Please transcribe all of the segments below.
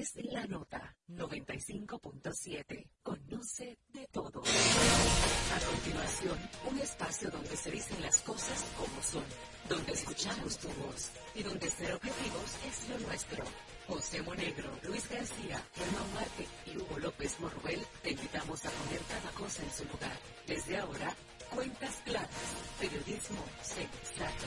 es La Nota 95.7. Conoce de todo. A continuación, un espacio donde se dicen las cosas como son, donde escuchamos tu voz y donde ser objetivos es lo nuestro. José Monegro, Luis García, Germán Marte y Hugo López Morruel te invitamos a poner cada cosa en su lugar. Desde ahora, cuentas claras, periodismo sensato.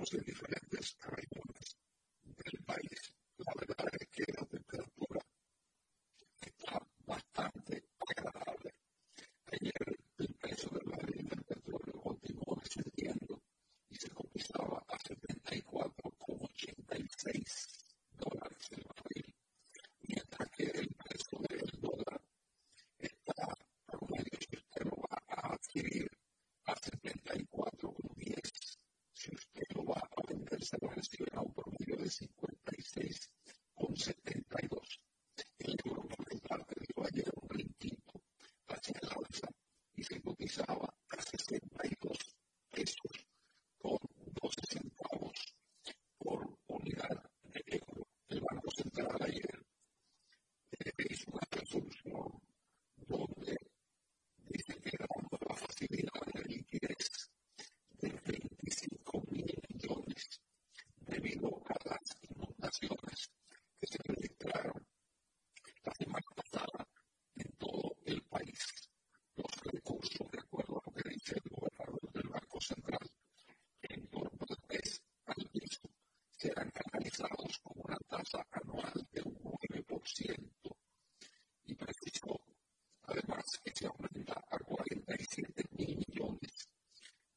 podemos ser diferentes a sequence basis con una tasa anual de un 9%. Y precisó, además, que se aumenta a 47 mil millones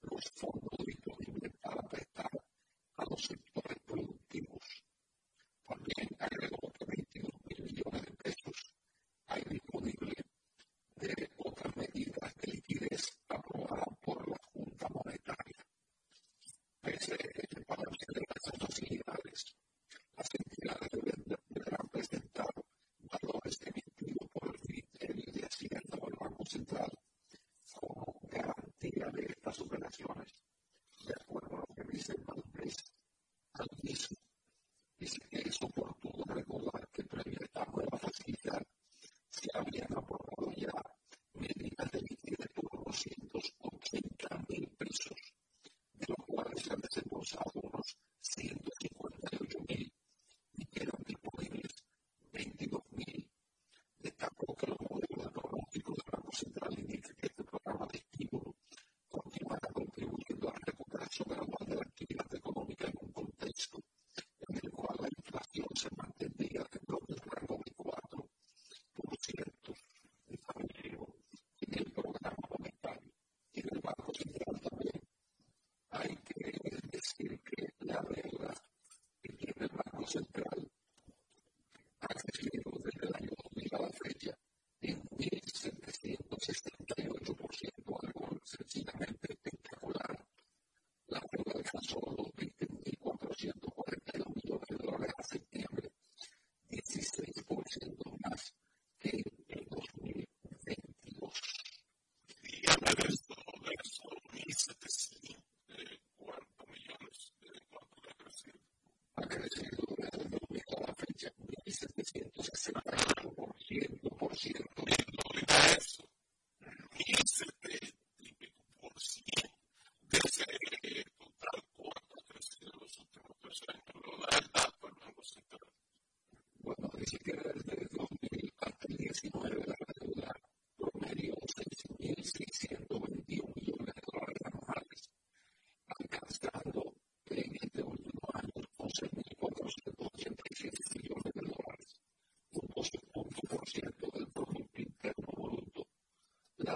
los fondos disponibles para prestar a los sectores productivos. También agregó que 22 mil millones de pesos hay disponibles de otras medidas de liquidez aprobadas por la Junta Monetaria. Pese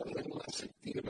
estar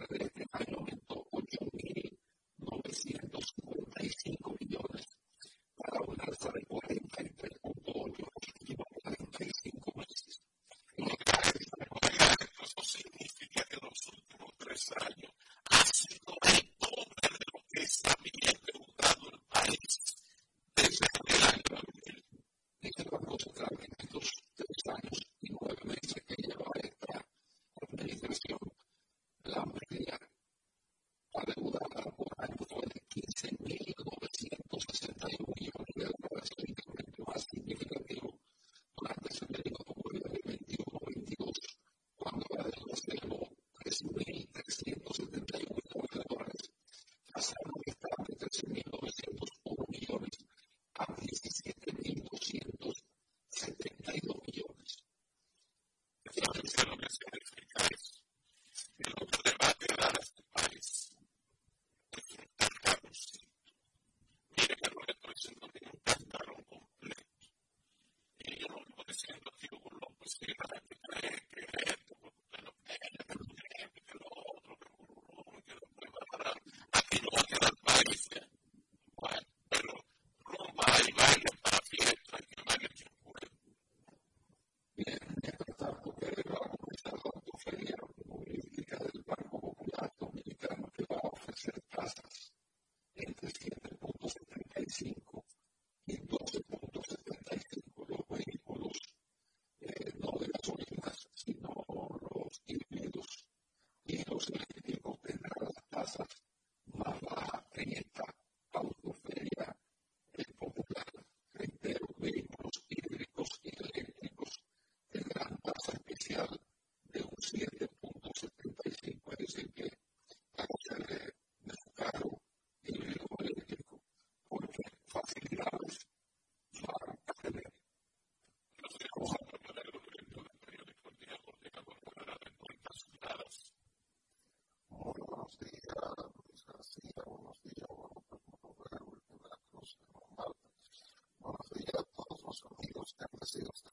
sales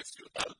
six to a thousand.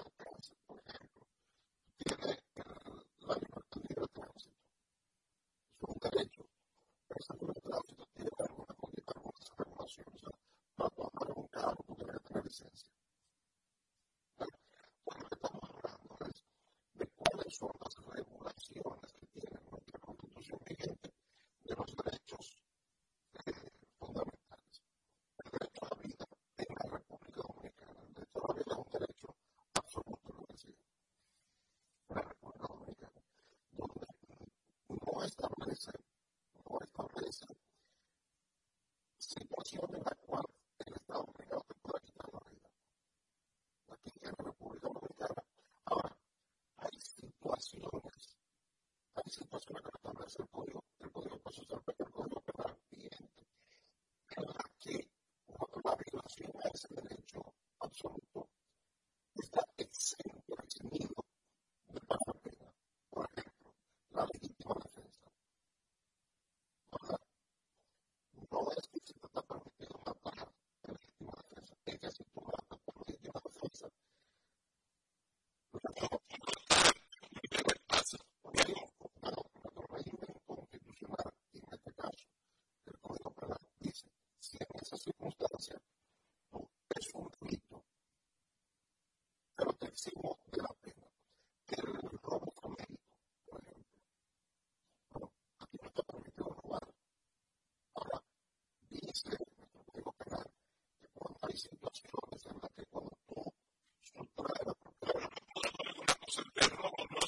esta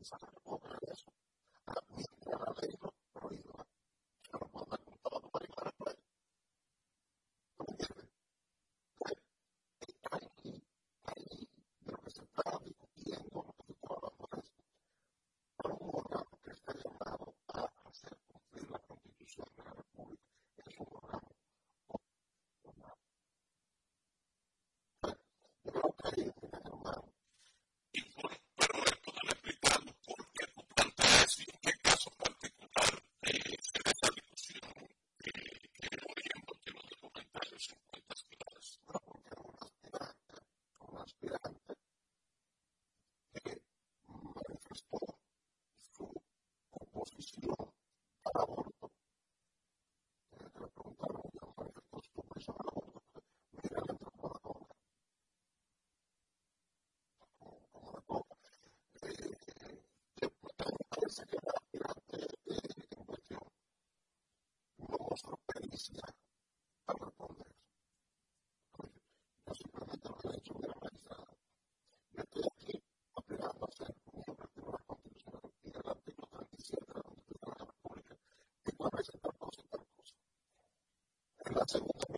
inside cuál es el propósito del curso. En la segunda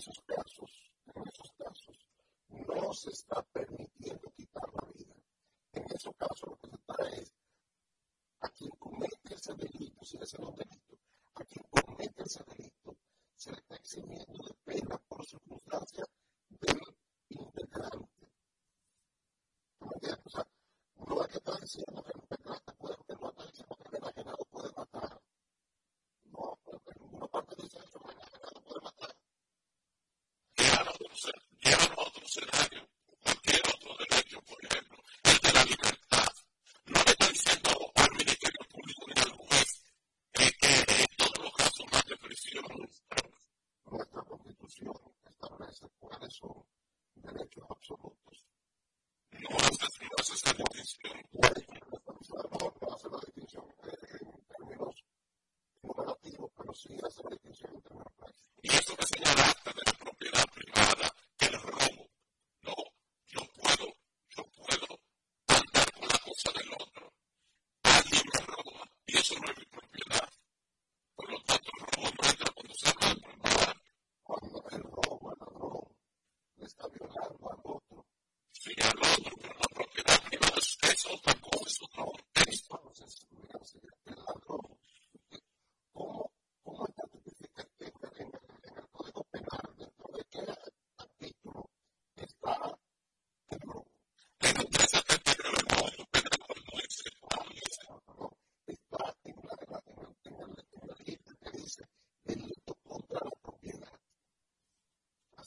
esos casos, en esos casos, no se está permitiendo quitar la vida. En esos casos lo que se está es a quien comete ese delito, si ese no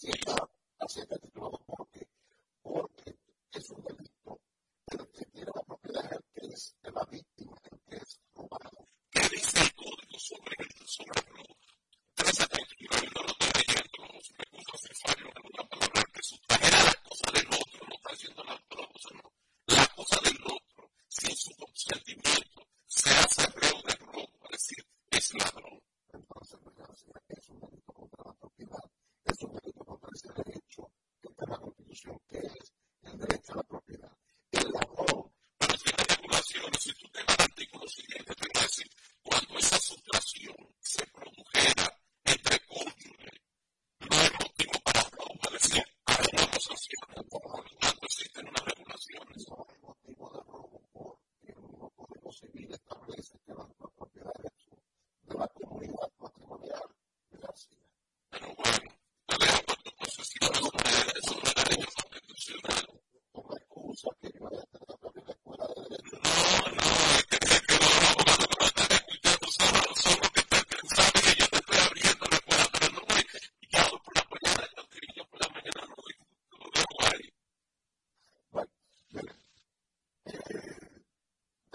Jeder, auf jeden Fall,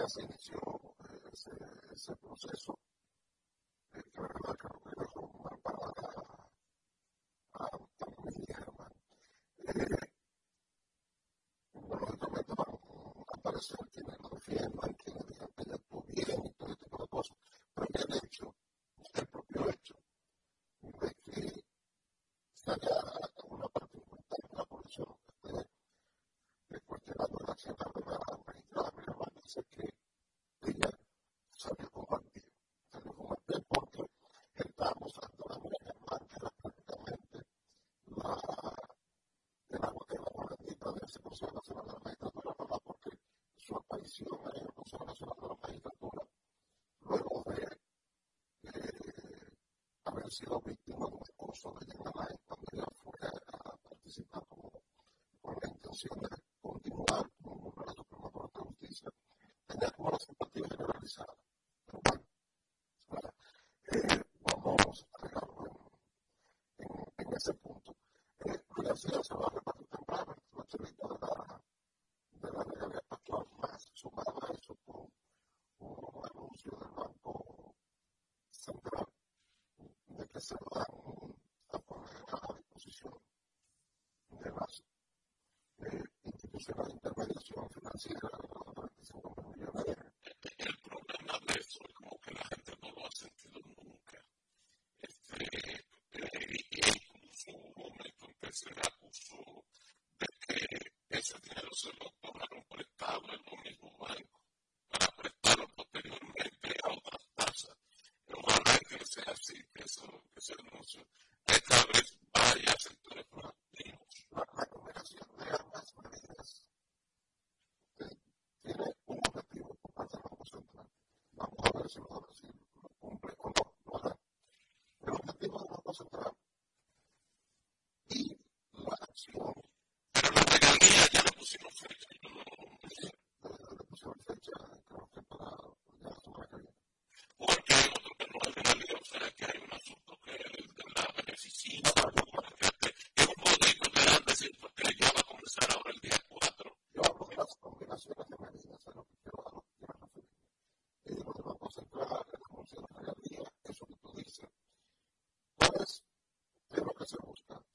se inició eh, ese, ese proceso. persona llamada es cuando yo fui a, participar como, con la intención de continuar como un relato promotor de justicia, tenía como la simpatía generalizada. Pero bueno, ahora, eh, vamos a dejarlo en, en, en, ese punto. Eh, la ciudad se va a repartir temprano, los chelitos sistema de intermediación financiera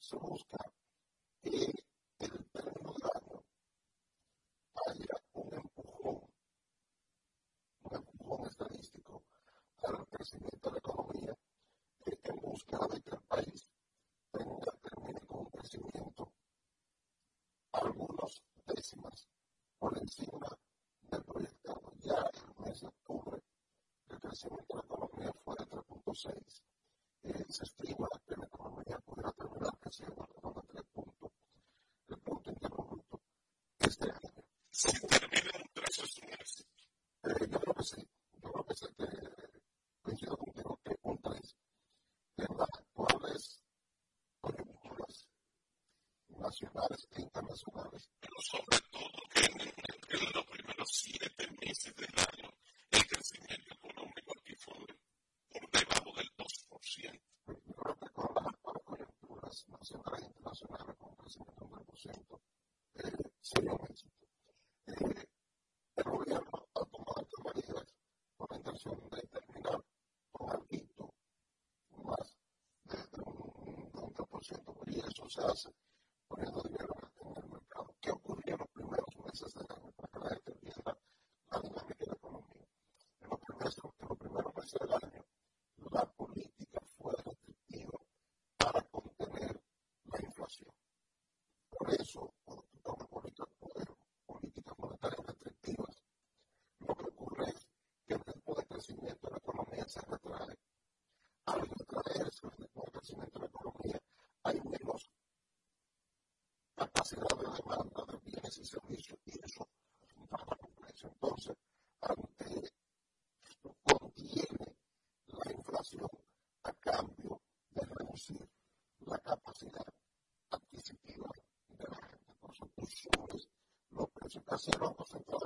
souls. animales pinta más suaves. Pero sobre todo que en, los primeros siete meses del año el crecimiento económico aquí fue por debajo del 2%. Sí, yo creo que con las actuales coyunturas nacionales e internacionales con un crecimiento del 2% eh, sería un éxito. El gobierno ha tomado estas medidas con la intención de terminar con el quinto más de, un 30%. Y eso se hace. así el Banco Central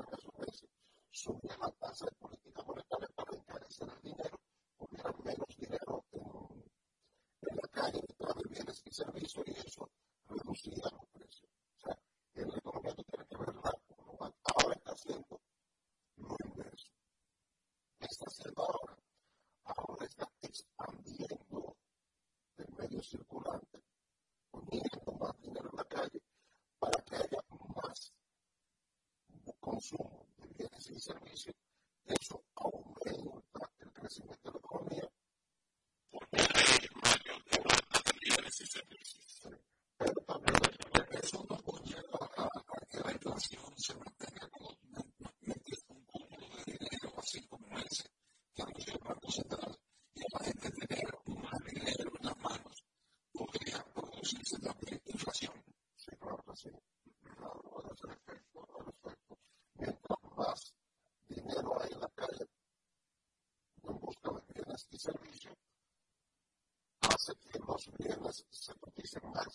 seperti sembah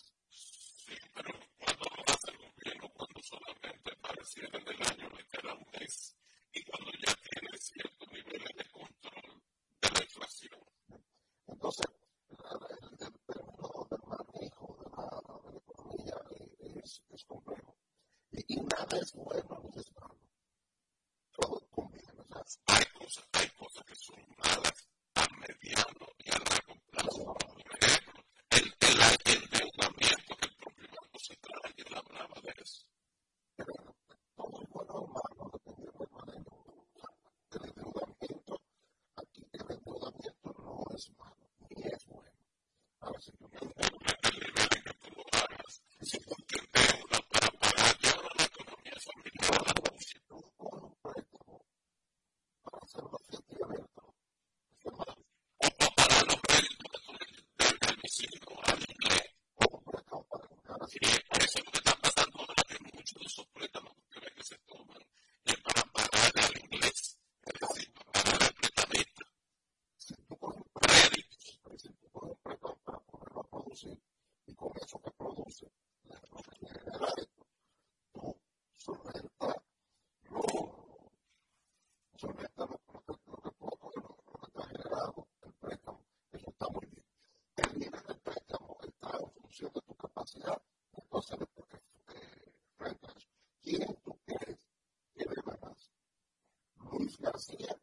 Gracias.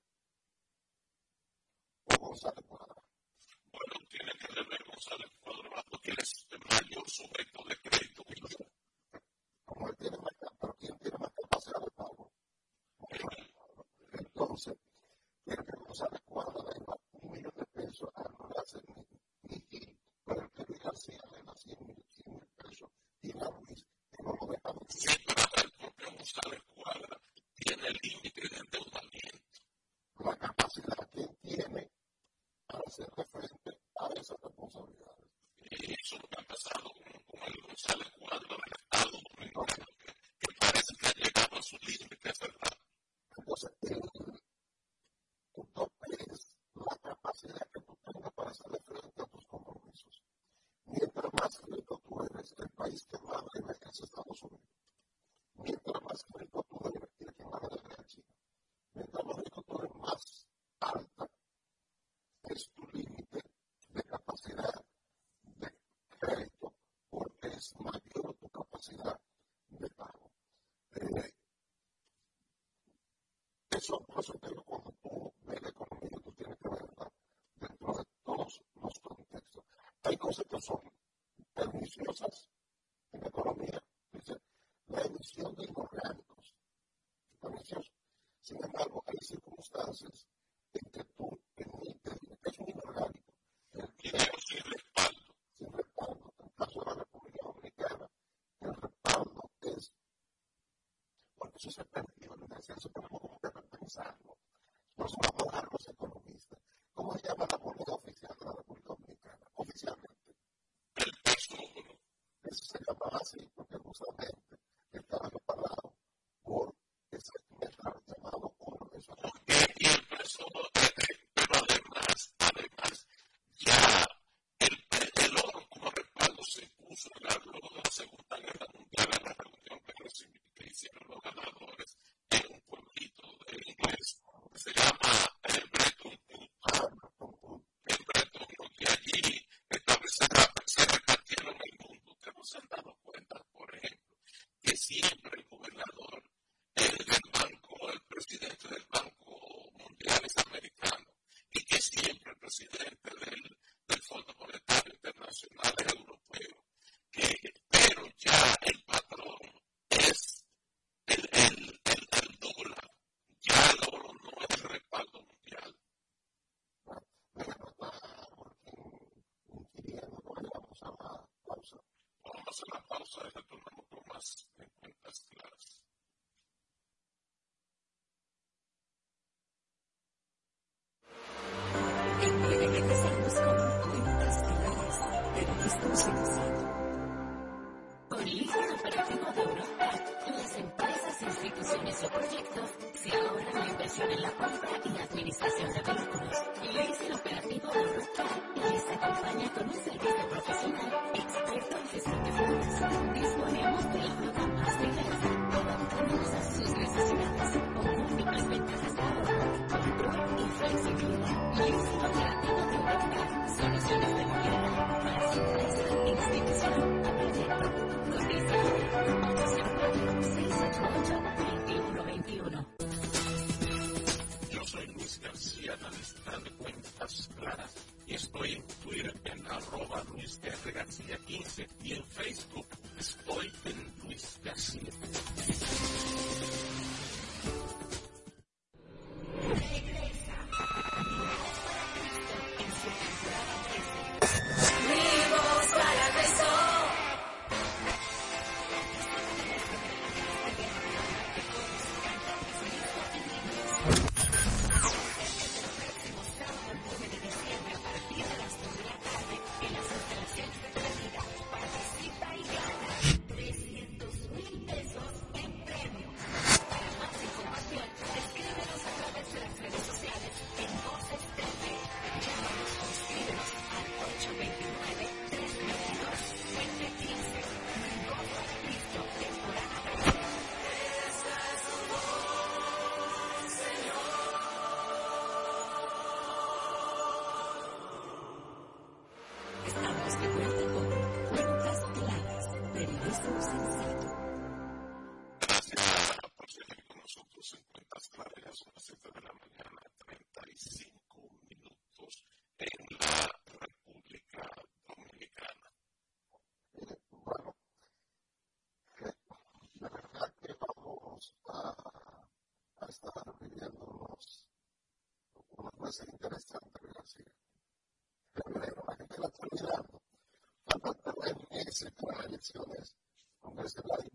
mayor tu capacidad de pago. Eh, eso, por eso te digo, cuando tú ves la economía, tú tienes que verla dentro de todos los contextos. Hay cosas que son perniciosas en la economía. Dice, la emisión de hidrógeno Porque eso es alternativo al universal, eso tenemos como que repensarlo. No solo abogar los economistas. ¿Cómo se llama la política oficial de la República Dominicana? Oficialmente. El texto, Eso se llamaba así, porque justamente interesante, así. Febrero, la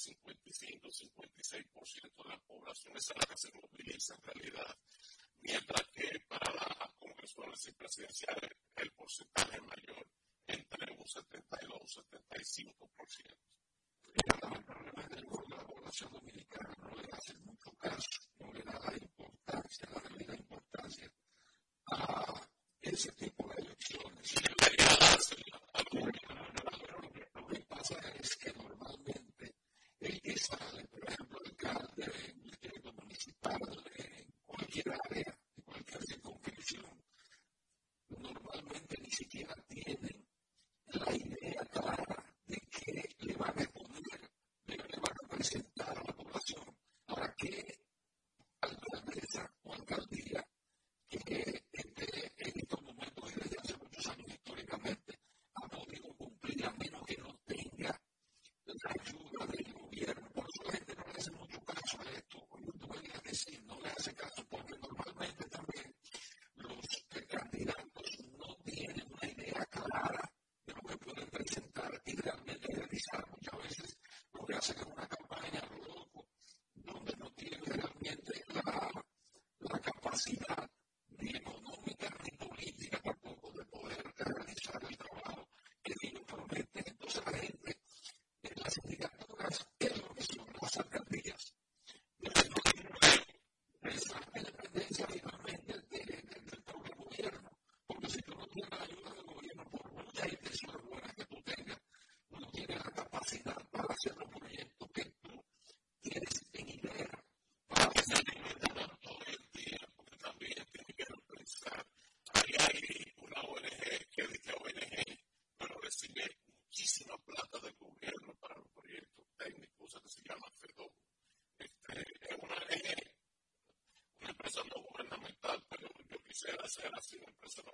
55, 56% de las poblaciones a las que se moviliza en realidad, mientras que para las congresuales y presidenciales el porcentaje es mayor, entre un 72 y 75%. Lamentablemente el de la población dominicana no le hace Seda, seda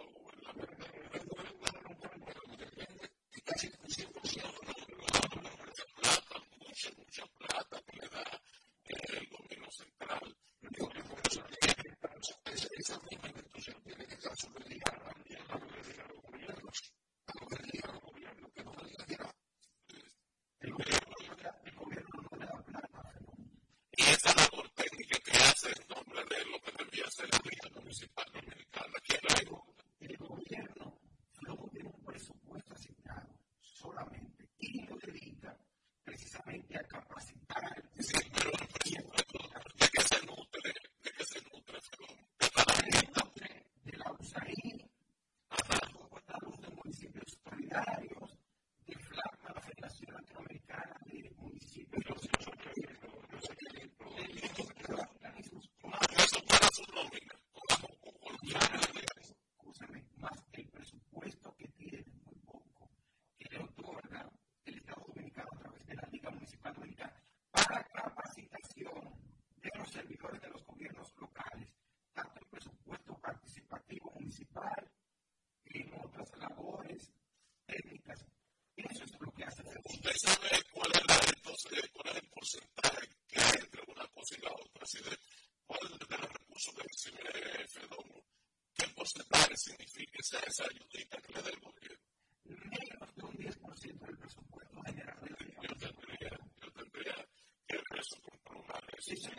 conversation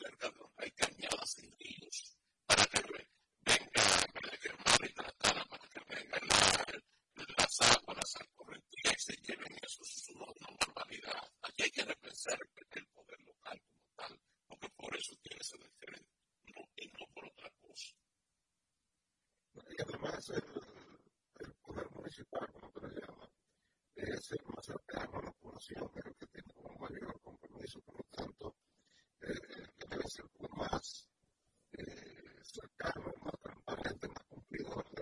cerca hay cañadas y ríos para que venga para que mal y tratada para que venga la, las aguas las correntías y se lleven eso es una normalidad aquí hay que repensar el poder local como tal porque por eso tiene ese diferente no, y no por otra cosa. Y además el, poder municipal como te lo llama es el más cercano a la población que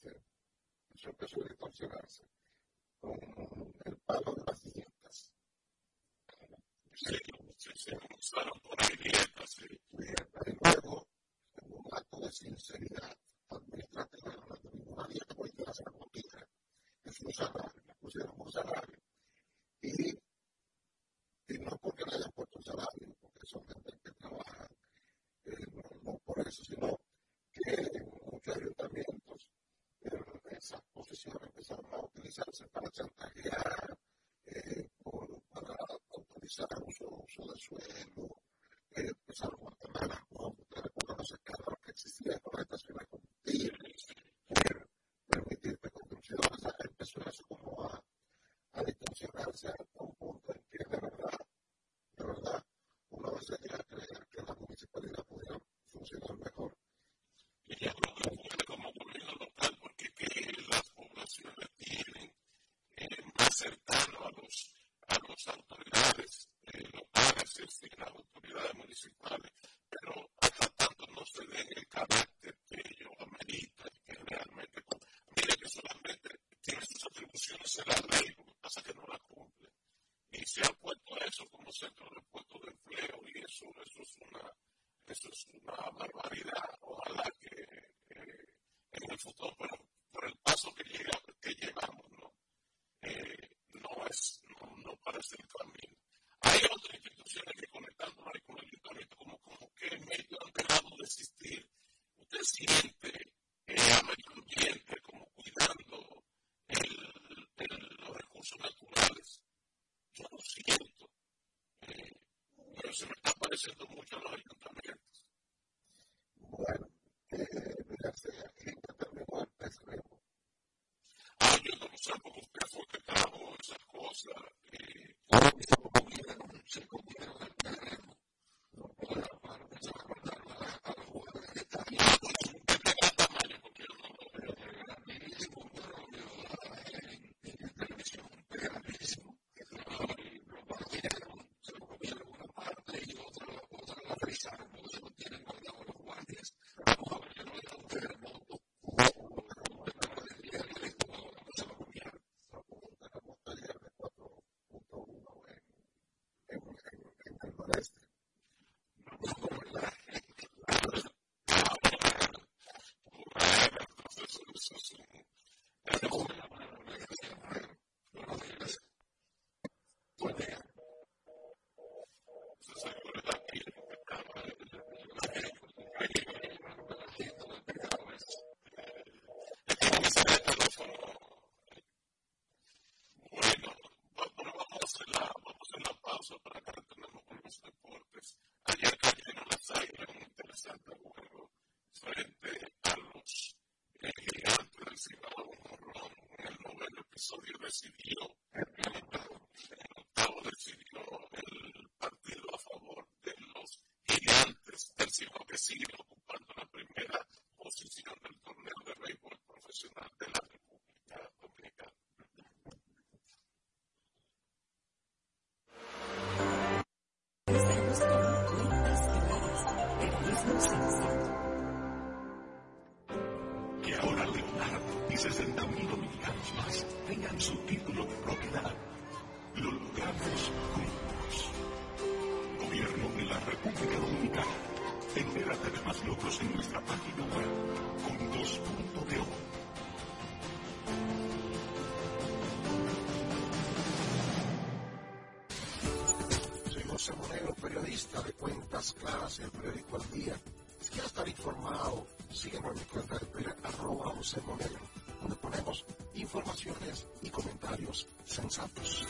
torcerse, empezó a distorsionarse. special, so that's where favoreciendo mucho a los ayuntamientos. Bueno, eh, mirarse de agenda también. Ah, yo no sé cómo usted fue que trajo esas cosas. y No de Modelo, donde ponemos informaciones y comentarios sensatos.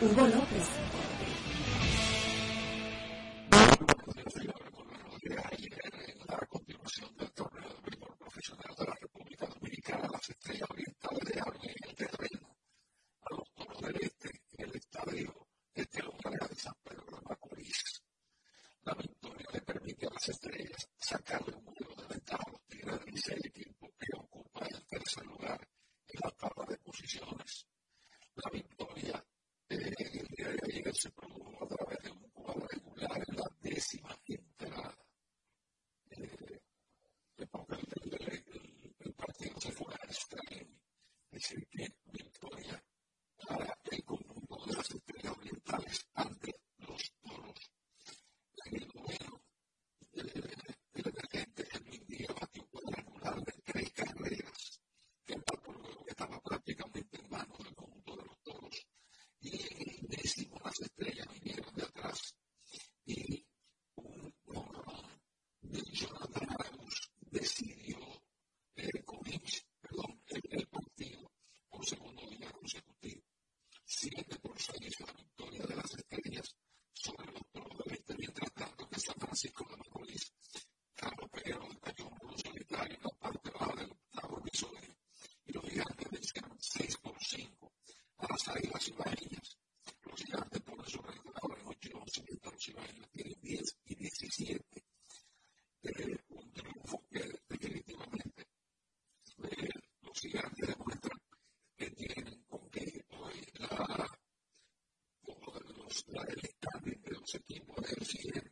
Hugo López. principle nuestra, el estadio de los equipos del siguiente.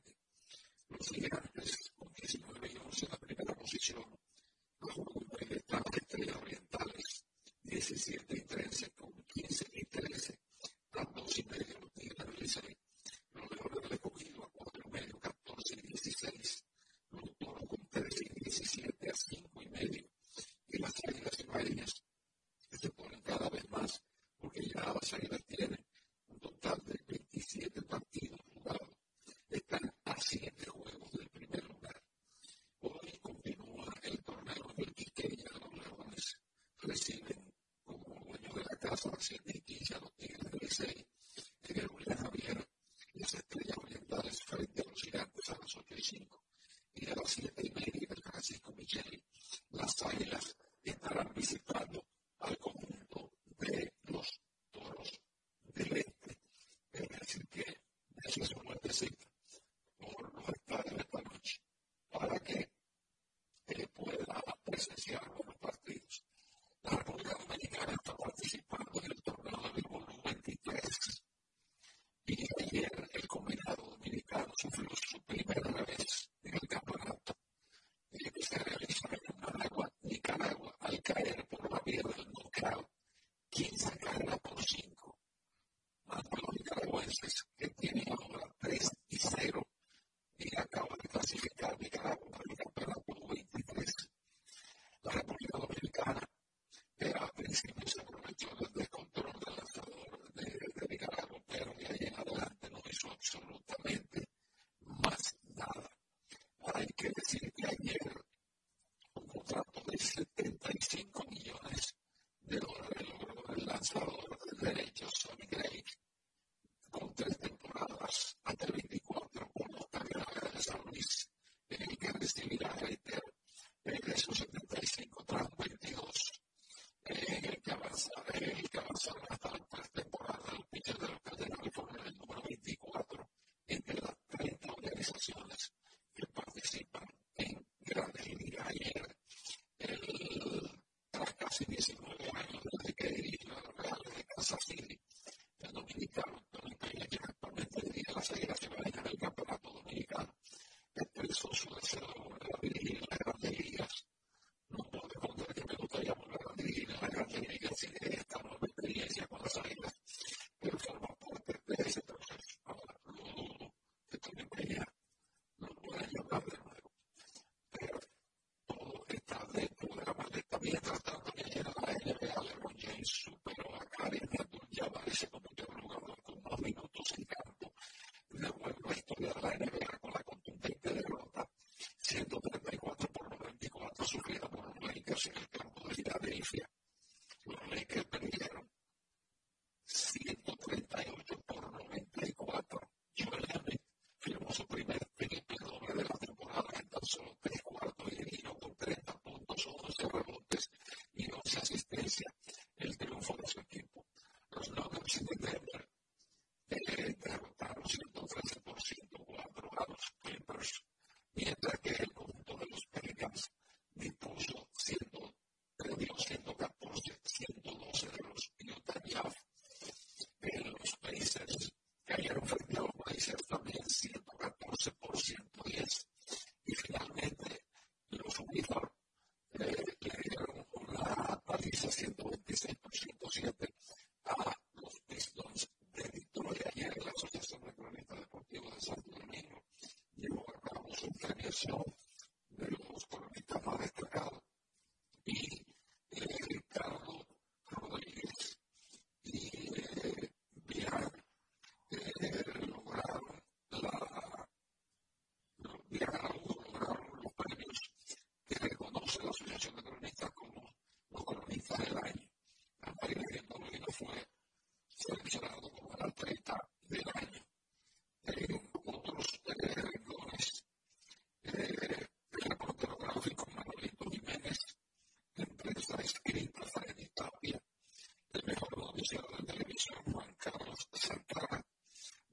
Carlos Santana,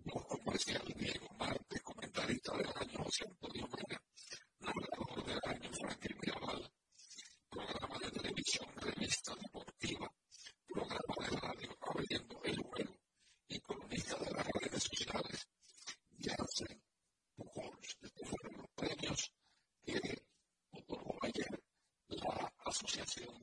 músico comercial Diego Marte, comentarista del año José Antonio Mena, narrador del año Franklin Mirabal, programa de televisión, revista deportiva, programa de radio Abriendo el Vuelo y columnista de las redes sociales, Janssen Pujols. Estos fueron los premios que otorgó ayer la Asociación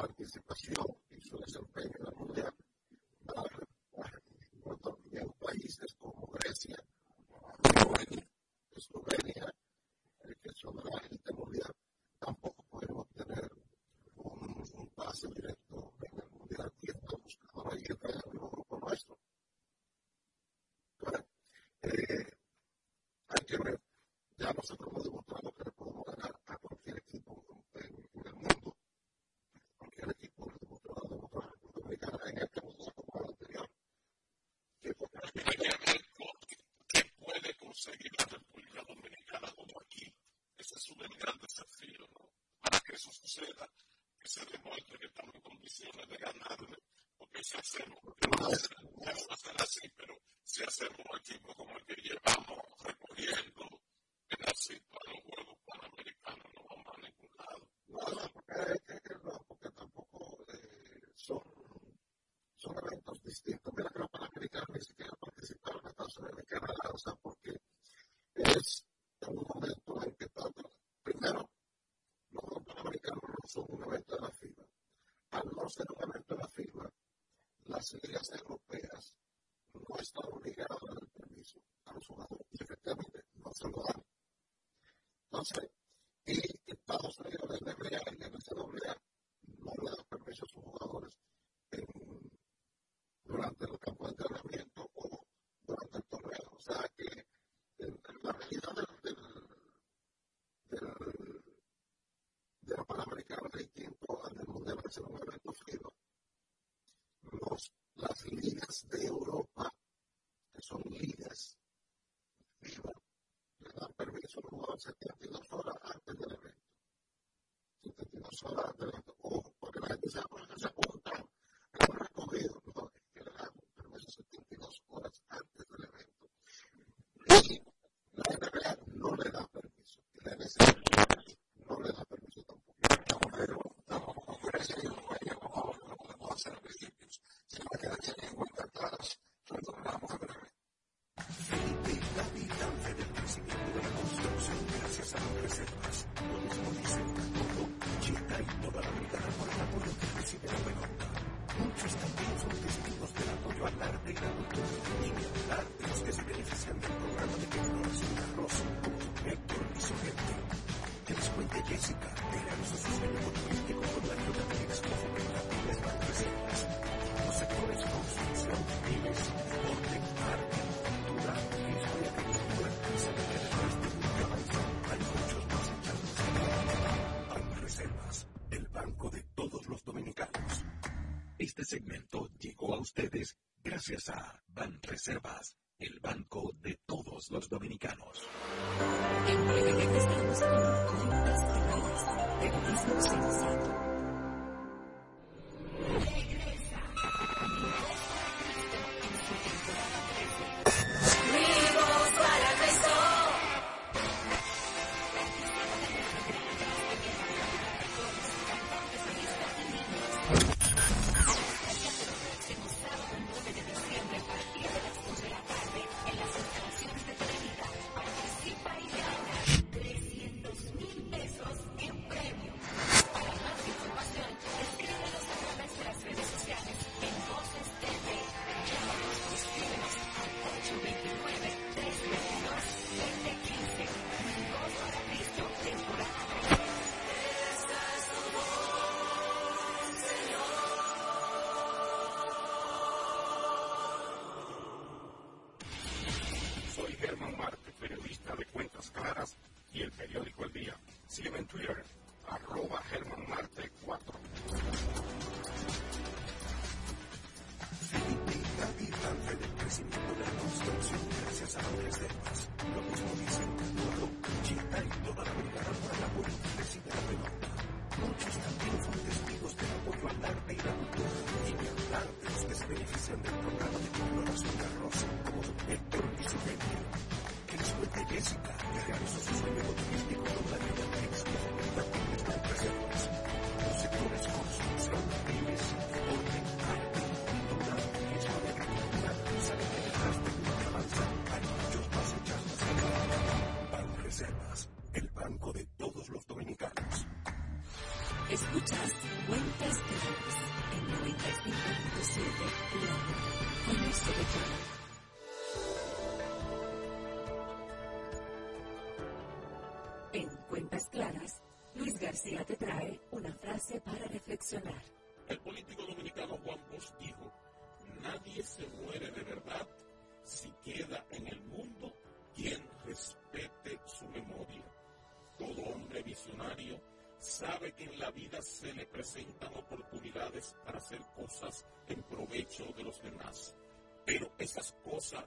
participación y su desempeño son eventos distintos. Mira que los panamericanos ni siquiera participaron en Estados Unidos ni Canadá, o sea, porque es en un momento en que tanto, primero, los panamericanos no son un evento de la FIBA. Al no ser un evento de la FIBA, las ligas sentiti da sola anche delle 20. Sentiti da sola delle Jessica era los asociados futbolísticos con la ayuda del ex las bandas los sectores construcción, miles, deporte, arte, cultura y historia de cultura se después de mucho avanzar. Hay muchos más echados. Banco Reservas, el banco de todos los dominicanos. Este segmento llegó a ustedes gracias a Ban Reservas, el banco de todos los dominicanos. Sing, sing. presentan oportunidades para hacer cosas en provecho de los demás. Pero esas cosas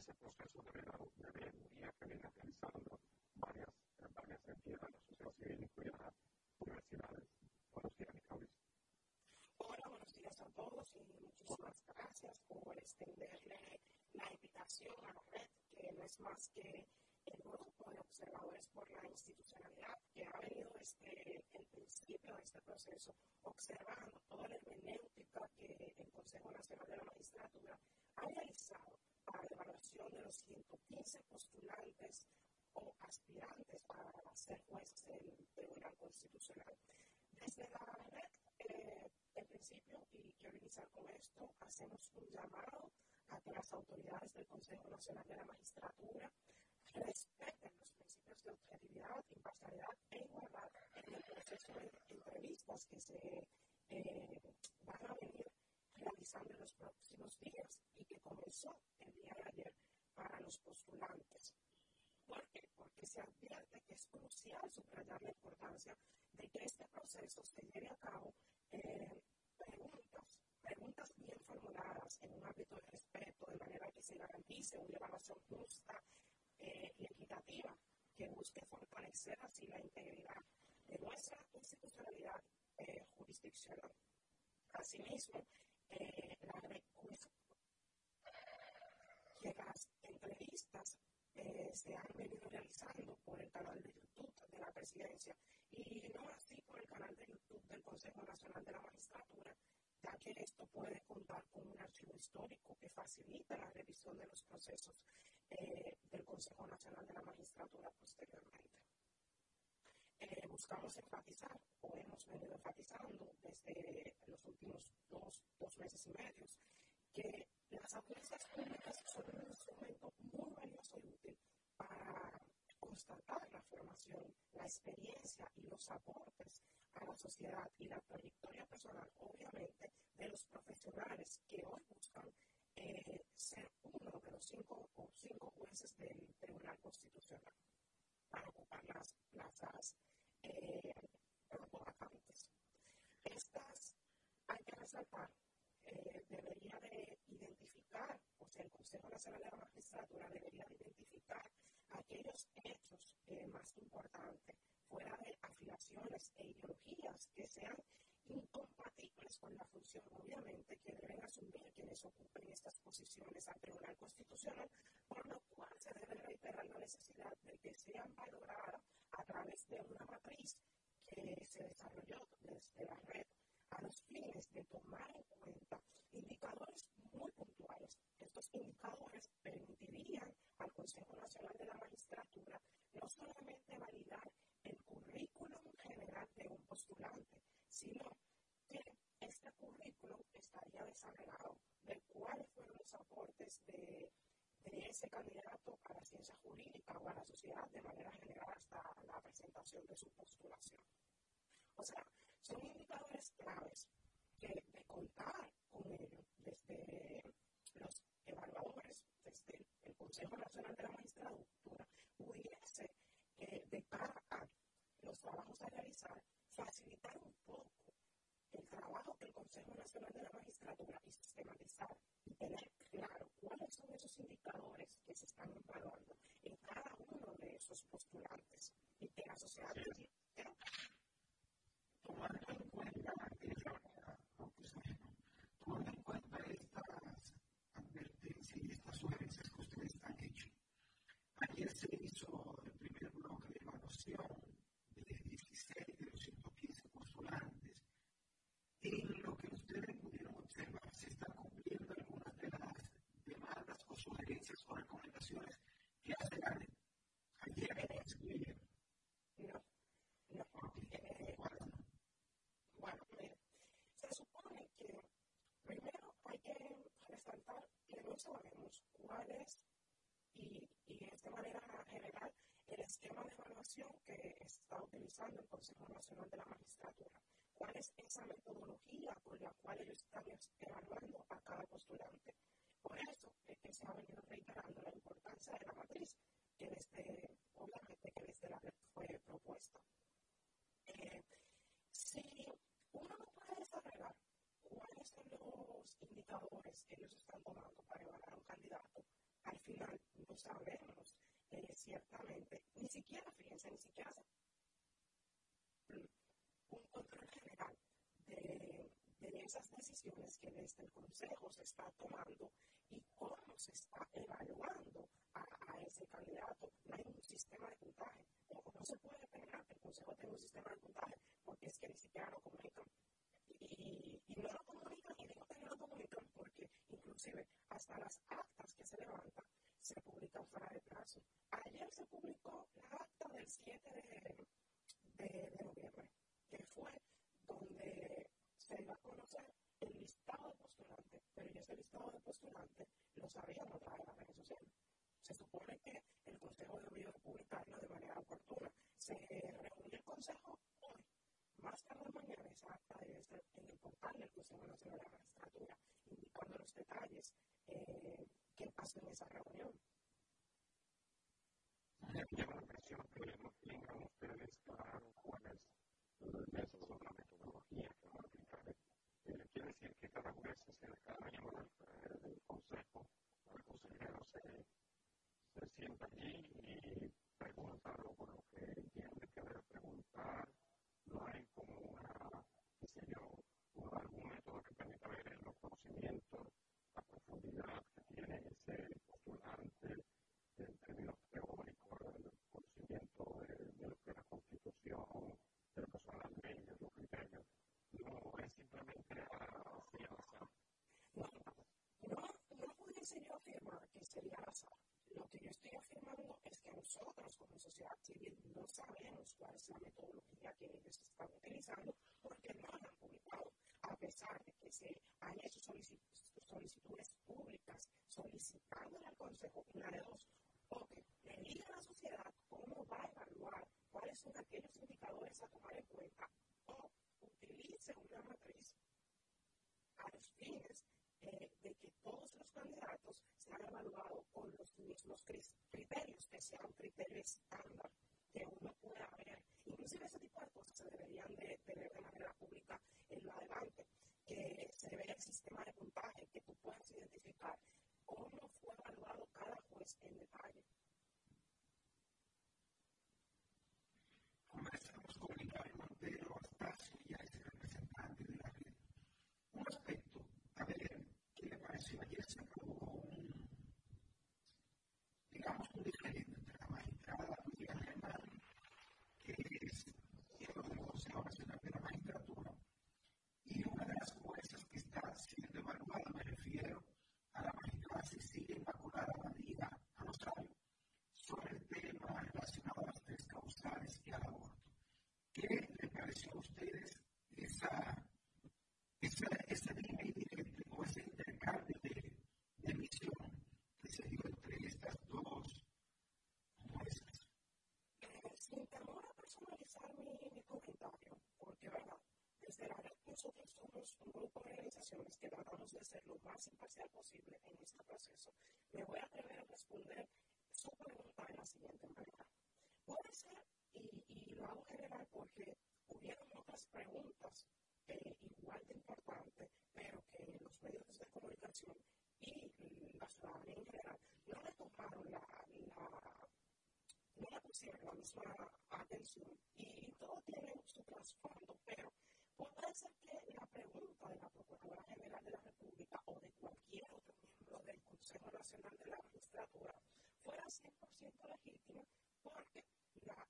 ese proceso debería que viene realizando varias, varias entidades, la sociedad civil, incluidas las universidades. Buenos días, Nicolás. Hola, buenos días a todos y muchísimas gracias por extenderle la invitación a la red, que no es más que el grupo de observadores por la institucionalidad que ha venido desde el principio de este proceso observando toda la hermenéutica que el Consejo Nacional de la Magistratura ha realizado para la evaluación de los 115 postulantes o aspirantes a ser jueces del Tribunal Constitucional. Desde la red, eh, en principio, y quiero iniciar con esto, hacemos un llamado a que las autoridades del Consejo Nacional de la Magistratura respeten los principios de objetividad, imparcialidad e igualdad en el proceso de entrevistas que se eh, van a venir realizando en los próximos días y que comenzó el día de ayer para los postulantes. ¿Por qué? Porque se advierte que es crucial subrayar la importancia de que este proceso se lleve a cabo eh, preguntas, preguntas bien formuladas en un ámbito de respeto, de manera que se garantice una evaluación justa eh, y equitativa que busque fortalecer así la integridad de nuestra institucionalidad eh, jurisdiccional. Asimismo, eh, la que las entrevistas eh, se han venido realizando por el canal de YouTube de la presidencia y no así por el canal de YouTube del Consejo Nacional de la Magistratura, ya que esto puede contar con un archivo histórico que facilita la revisión de los procesos eh, del Consejo Nacional de la Magistratura posteriormente. Eh, buscamos enfatizar, o hemos venido enfatizando desde los últimos dos, dos meses y medio, que las audiencias públicas son un instrumento muy valioso y útil para constatar la formación, la experiencia y los aportes a la sociedad y la trayectoria personal, obviamente, de los profesionales que hoy buscan eh, ser uno de los cinco jueces del Tribunal Constitucional para ocupar las plazas eh, vacantes. Estas hay que resaltar, eh, debería de identificar, o sea, el Consejo Nacional de la Magistratura debería de identificar aquellos hechos eh, más importantes fuera de afiliaciones e ideologías que sean incompatibles con la función, obviamente, que deben asumir quienes ocupen estas posiciones al Tribunal Constitucional, por lo cual se debe reiterar la necesidad de que sean valoradas a través de una matriz que se desarrolló desde la red a los fines de tomar en cuenta indicadores muy puntuales. Estos indicadores permitirían al Consejo Nacional de la Magistratura no solamente validar el currículum general de un postulante, sino que este currículum estaría desagregado de cuáles fueron los aportes de, de ese candidato a la ciencia jurídica o a la sociedad de manera general hasta la presentación de su postulación. O sea, son indicadores claves que de contar con ellos desde los evaluadores, desde el Consejo Nacional de la Magistratura, hubiese eh, de cara a los trabajos a realizar, facilitar un poco el trabajo del Consejo Nacional de la Magistratura y sistematizar y tener claro cuáles son esos indicadores que se están evaluando en cada uno de esos postulantes y que la sociedad sí. tomando en cuenta tomando en cuenta estas advertencias y estas sugerencias que ustedes han hecho. Ayer se hizo el primer bloque de evaluación de 16 de los 115 postulantes. En lo que ustedes pudieron observar, se están cumpliendo algunas de las demandas o recomendaciones que hace la ley. Ayer excluyeron. No, no, porque, bueno, mire, se supone que primero hay que resaltar que no sabemos cuál es, y, y es manera general, el esquema de evaluación que está utilizando el Consejo Nacional de la Magistratura. ¿Cuál es esa metodología con la cual ellos están evaluando a cada postulante? Por eso es que se ha venido reiterando la importancia de la matriz, que desde, obviamente, que desde la red fue propuesta. Eh, si uno no puede desarrollar cuáles son los indicadores que ellos están tomando para evaluar un candidato, al final no sabemos eh, ciertamente, ni siquiera, fíjense, ni siquiera un control general de, de esas decisiones que desde el Consejo se está tomando y cómo se está evaluando a, a ese candidato. No hay un sistema de puntaje. No, no se puede esperar que el Consejo tenga un sistema de puntaje porque es que ni siquiera lo comunican. Y, y no lo comunican, y digo que no lo comunican porque inclusive hasta las actas que se levantan se publican fuera de plazo. Ayer se publicó la acta del 7 de, de, de noviembre, que fue donde se iba a conocer el listado de postulantes, pero ese listado de postulantes lo sabíamos a través de las redes sociales. Se supone que el Consejo debió publicarlo de manera oportuna. Se reunió el Consejo hoy. Más tarde mañana esa acta debe estar en el portal del Consejo Nacional de la Magistratura, indicando los detalles eh, que pasó en esa reunión. Me llama la atención que no tengan ustedes claro cuál es el método, la metodología que. Eh, quiere decir que cada juez, cada miembro del, del consejo, el consejero se, se sienta allí y pregunta lo, lo que entiende que debe preguntar. No hay como una, qué sé yo, un, método que permita ver los conocimientos, la profundidad que tiene ese postulante en términos teóricos, son aquellos indicadores a tomar en cuenta, o utilice una matriz a los fines eh, de que todos los candidatos sean evaluados con los mismos criterios, que sea un criterio estándar que uno pueda ver. Inclusive ese tipo de cosas se deberían de tener de manera pública en lo adelante, que se vea el sistema de puntaje, que tú puedas identificar cómo fue evaluado cada juez en detalle. Conversamos con Ricardo Montero Astacio, ya es el representante de la red. Un aspecto, a ver, ¿qué le pareció? Ayer se produjo un, digamos, un diferente entre la magistrada Lucia Germán, que es miembro del Consejo Nacional de la Magistratura, y una de las juezas que está siendo evaluada, me refiero a la magistrada Cecilia Inmaculada María Rosario, sobre el tema relacionado a las tres causales y al aborto. ¿Qué le pareció a ustedes esa, esa, ese dime y direte o ese intercambio de, de misión que se dio entre estas dos juezas? Eh, sin temor a personalizar mi, mi comentario, porque, ¿verdad? Desde la red nosotros un grupo de organizaciones que tratamos de ser lo más imparcial posible en este proceso. Me voy a atrever a responder su pregunta de la siguiente manera. Puede ser, y, y lo hago general porque hubieron otras preguntas eh, igual de importantes, pero que los medios de comunicación y la ciudadanía en general no le tomaron la, la no pusieron la misma atención y todo tiene su trasfondo, pero puede ser que la pregunta de la Procuradora General de la República o de cualquier otro miembro del Consejo Nacional de la Magistratura fuera 100% legítima porque la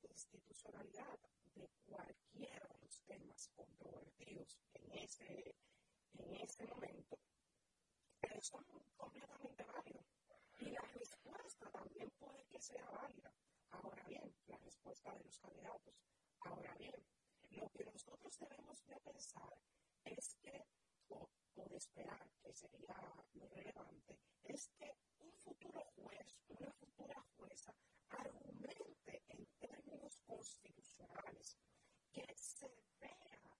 institucionalidad de cualquiera de los temas controvertidos en este, en este momento eh, son completamente válidos. Y la respuesta también puede que sea válida. Ahora bien, la respuesta de los candidatos. Ahora bien, lo que nosotros debemos de pensar es que, o, o de esperar, que sería lo relevante, es que un futuro juez, una futura jueza, argumente en términos constitucionales, que se vea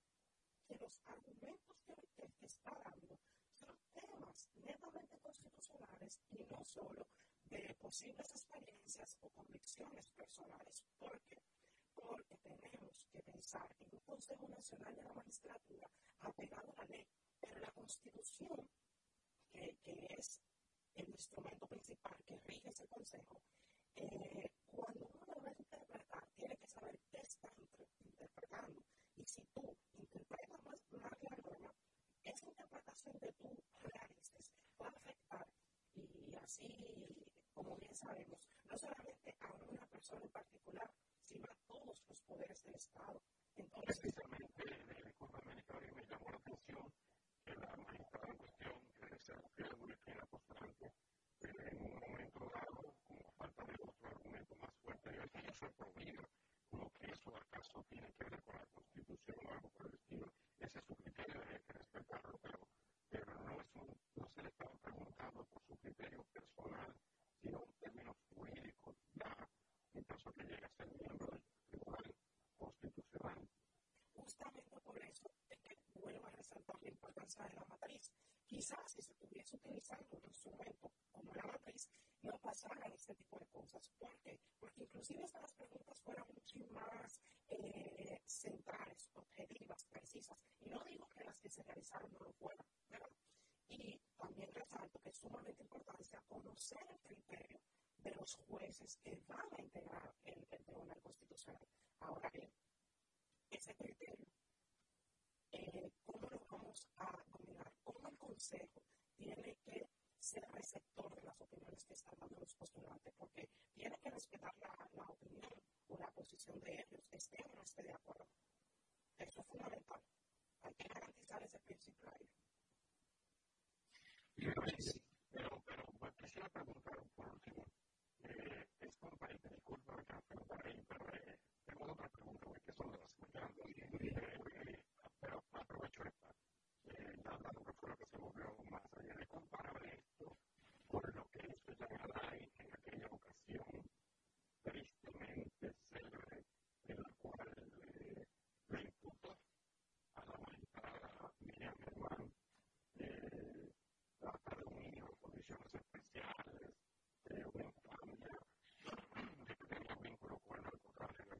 que los argumentos que usted está dando son temas netamente constitucionales y no solo de posibles experiencias o convicciones personales. ¿Por qué? Porque tenemos que pensar en un Consejo Nacional de la Magistratura apegado a la ley, pero la Constitución, que, que es el instrumento principal que rige ese consejo, eh, cuando uno va a interpretar, tiene que saber qué está interpretando. Y si tú interpretas más, más la norma, esa interpretación que tú realices va a afectar y así, como bien sabemos, no solamente a una persona en particular, sino a todos los poderes del Estado. Entonces, precisamente, de Copa América me llamó la atención que la magistrada en cuestión, que se refiere a una postulante, en un momento dado, como falta de otro argumento más fuerte, yo que eso es prohibido, como que eso acaso tiene que ver con la Constitución o algo por el estilo. Ese es su criterio, que respetarlo, pero, no, es un, no se le estaba preguntando por su criterio personal, sino en términos jurídicos, ya en caso que llegue a ser miembro del Tribunal Constitucional. Justamente por eso es que vuelvo a resaltar la importancia de la matriz. Quizás si se estuviese utilizando un instrumento como la matriz, no pasaran este tipo de cosas. ¿Por qué? Porque inclusive estas preguntas fueran mucho más eh, centrales, objetivas, precisas. Y no digo que las que se realizaron no lo fueran, ¿verdad? Y también resalto que es sumamente importante conocer el criterio de los jueces que van a integrar el, el Tribunal Constitucional. Ahora bien, ese criterio, eh, ¿cómo lo vamos a dominar? ¿Cómo el Consejo tiene que ser receptor de las opiniones que están dando los postulantes? Porque tiene que respetar la, opinión o la posición de ellos, esté o no esté de acuerdo. Eso es fundamental. Hay que garantizar ese principio ahí. Sí, pero, pero pues, quisiera preguntar por último, eh, es país, disculpa que preguntar ahí, pero eh, tengo otra pregunta, porque son las escuchando, y, eh, pero aprovecho esta, eh, dado que fue lo que se movió más allá de comparable esto con lo que hizo Alain en aquella ocasión tristemente célebre, en la cual eh, le imputó a la magistrada Miriam Germán eh, trata de un hijo en condiciones especiales, de una familia de que tenía vínculo con el narcotráfico, etcétera, etcétera, etcétera. Es comparable esto, este incidente no está, este intercambio ayer, de ayer, por lo que ayer, como, como que antes hizo llamar en respecto a Miriam. Sin temor a equivocarme, y entiendo que no es el objetivo de, de este conversatorio, me voy a permitir decir que no, para nada. Y creo que usted tiene la misma opinión que yo, no sé Wilkie,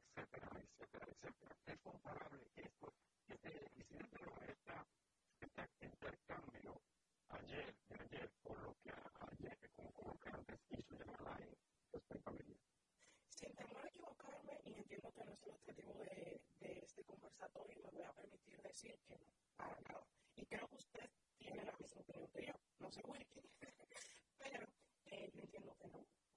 pero eh, yo entiendo que no,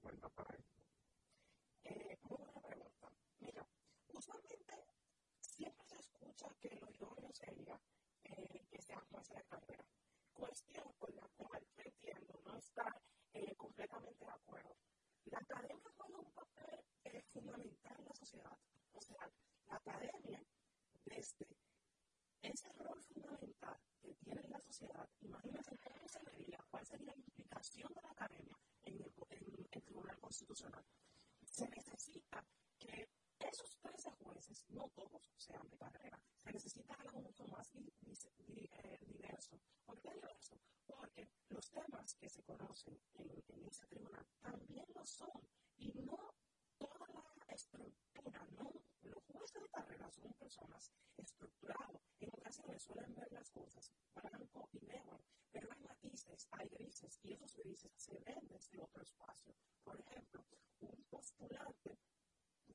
cuenta para esto? Eh, muy buena pregunta. Mira, usualmente siempre que lo idóneo sería eh, que de carrera. Cuestión con la cual yo entiendo no estar eh, completamente de acuerdo. La academia juega un papel eh, fundamental en la sociedad. O sea, la academia, desde ese rol fundamental que tiene en la sociedad, imagínense cómo se vería, cuál sería la implicación de la academia en en el Tribunal Constitucional. Se necesita que esos 13 jueces, no todos sean de carrera, se necesita algo mucho más eh, diverso. ¿Por qué diverso? Porque los temas que se conocen en, en ese tribunal también lo son y no toda la estructura personas estructurado. En ocasiones suelen ver las cosas blanco y negro, pero hay matices, hay grises, y esos grises se ven desde otro espacio. Por ejemplo, un postulante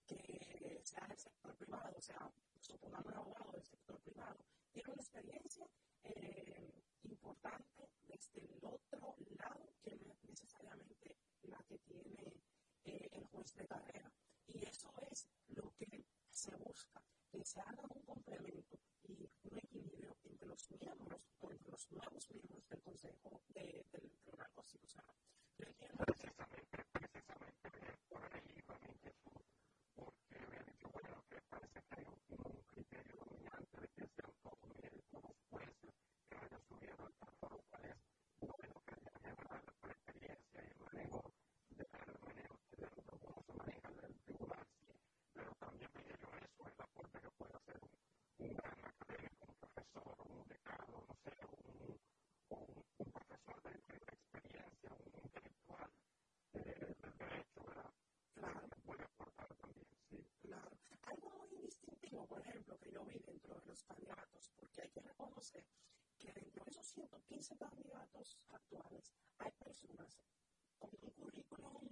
que sea del sector privado, o sea, supongamos un abogado del sector privado, tiene una experiencia eh, importante desde el otro lado que no es necesariamente la que tiene eh, el juez de carrera. Y eso es lo que se busca, que se haga un complemento y un equilibrio entre los miembros o entre los nuevos miembros del Consejo de, del Tribunal Constitucional. Precisamente, precisamente por ahí va mi inquietud, porque me han dicho, bueno, que parece que hay un criterio dominante de que sean todos nuevos jueces que vayan subiendo al tratado, cuál es bueno que haya llevar la experiencia y el manejo de el manejo de cómo se maneja el tribunal, sí, pero también veía yo eso, el aporte que puede hacer un, un gran académico, un profesor, un decano, no sé, un, un, un profesor de, de experiencia, un intelectual eh, del derecho, ¿verdad? Claro. puede aportar también, sí. Claro. Algo muy distintivo, por ejemplo, que yo vi dentro de los candidatos, porque hay que reconocer que dentro de esos 115 candidatos actuales hay personas con un currículum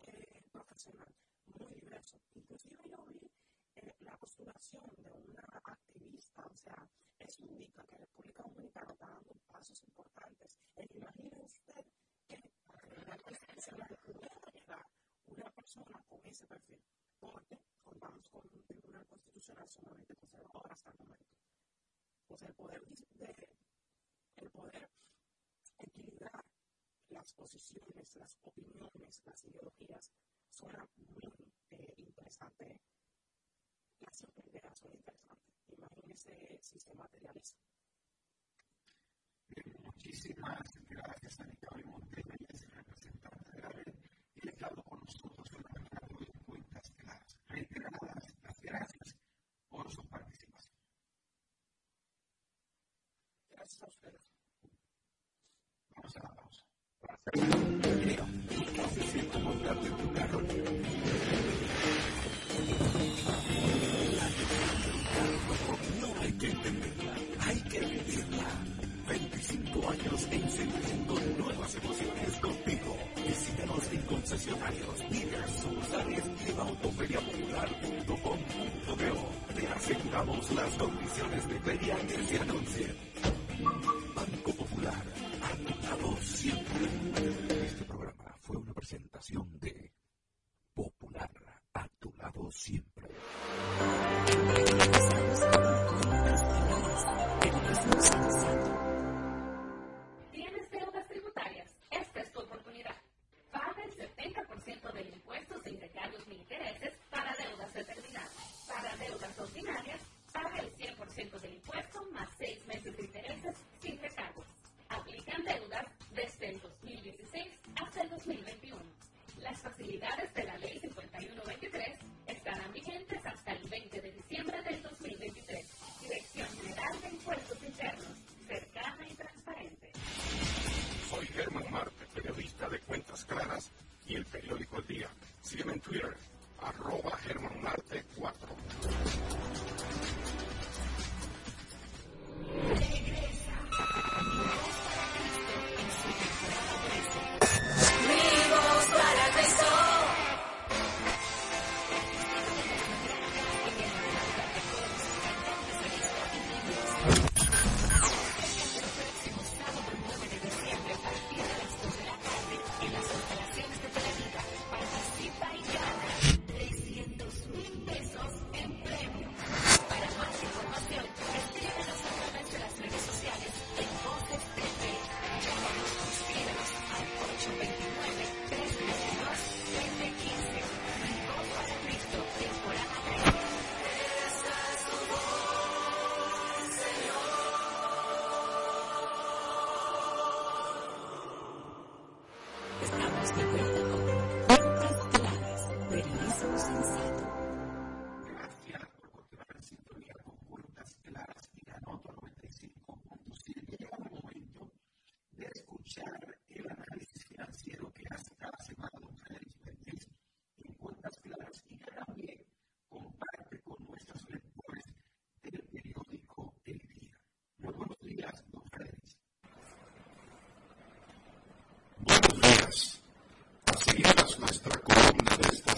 eh, profesional muy diverso. Inclusive yo vi eh, la postulación de una activista, o sea, eso indica que República Dominicana está dando pasos importantes. E imagine usted que a la constitucional pudiera llegar una persona con ese perfil, porque contamos con un tribunal constitucional sumamente conservador hasta el momento. O sea, el poder, de, el poder equilibrar las posiciones, las opiniones, las ideologías, suena muy eh, interesante. Las ideas son interesantes. Imagínese si se materializa. Bien, muchísimas gracias a Nicolás Montero, y es representante de la red, y le hablo con nosotros en la mañana de hoy en Cuentas Claras. Reiteradas las gracias por su participación. Gracias a ustedes. Vamos a la pausa. Siento montarte en tu carro. No hay que entenderla, hay que vivirla. 25 años en con nuevas emociones contigo. Visítanos en concesionarios, dealers, sucursales y en autoferiapopular.com.do. Te aseguramos las condiciones de feria que se anuncien.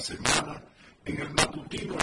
Semana en el matutino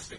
García